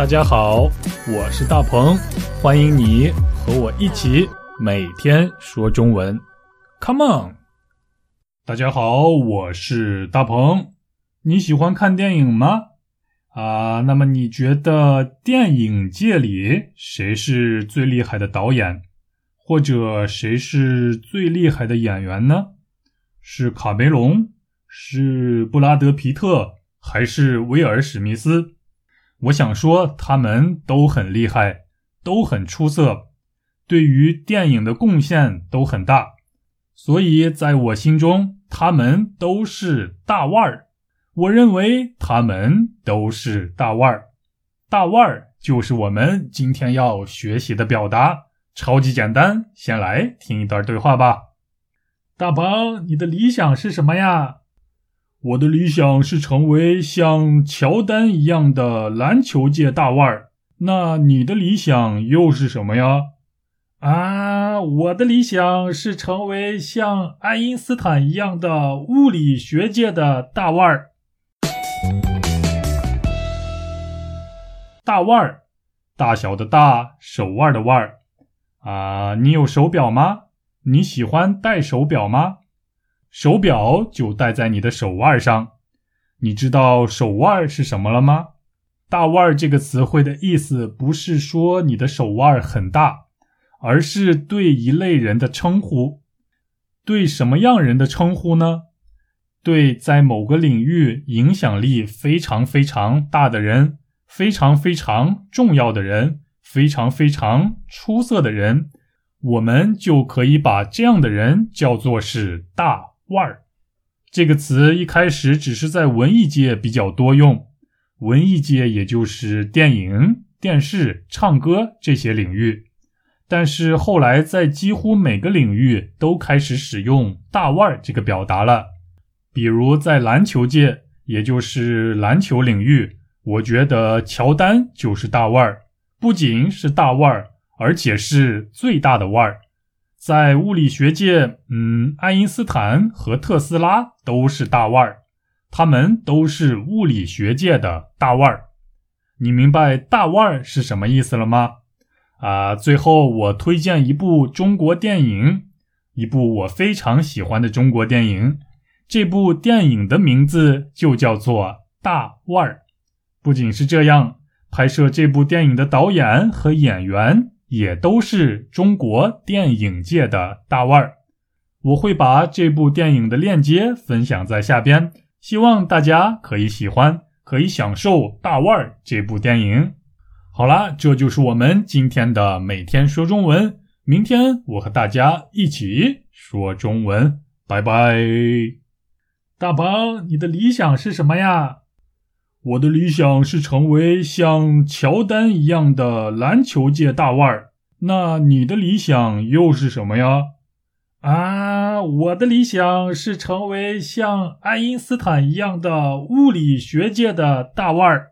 大家好，我是大鹏，欢迎你和我一起每天说中文。Come on！大家好，我是大鹏。你喜欢看电影吗？啊，那么你觉得电影界里谁是最厉害的导演，或者谁是最厉害的演员呢？是卡梅隆，是布拉德皮特，还是威尔史密斯？我想说，他们都很厉害，都很出色，对于电影的贡献都很大，所以在我心中，他们都是大腕儿。我认为他们都是大腕儿。大腕儿就是我们今天要学习的表达，超级简单。先来听一段对话吧。大鹏，你的理想是什么呀？我的理想是成为像乔丹一样的篮球界大腕儿。那你的理想又是什么呀？啊，我的理想是成为像爱因斯坦一样的物理学界的大腕儿。大腕儿，大小的大，手腕的腕儿。啊，你有手表吗？你喜欢戴手表吗？手表就戴在你的手腕上，你知道手腕是什么了吗？大腕这个词汇的意思不是说你的手腕很大，而是对一类人的称呼。对什么样人的称呼呢？对在某个领域影响力非常非常大的人，非常非常重要的人，非常非常出色的人，我们就可以把这样的人叫做是大。腕儿这个词一开始只是在文艺界比较多用，文艺界也就是电影、电视、唱歌这些领域。但是后来在几乎每个领域都开始使用“大腕儿”这个表达了。比如在篮球界，也就是篮球领域，我觉得乔丹就是大腕儿，不仅是大腕儿，而且是最大的腕儿。在物理学界，嗯，爱因斯坦和特斯拉都是大腕儿，他们都是物理学界的大腕儿。你明白大腕儿是什么意思了吗？啊，最后我推荐一部中国电影，一部我非常喜欢的中国电影。这部电影的名字就叫做《大腕儿》。不仅是这样，拍摄这部电影的导演和演员。也都是中国电影界的大腕儿，我会把这部电影的链接分享在下边，希望大家可以喜欢，可以享受《大腕儿》这部电影。好啦，这就是我们今天的每天说中文，明天我和大家一起说中文，拜拜。大鹏，你的理想是什么呀？我的理想是成为像乔丹一样的篮球界大腕儿。那你的理想又是什么呀？啊，我的理想是成为像爱因斯坦一样的物理学界的大腕儿。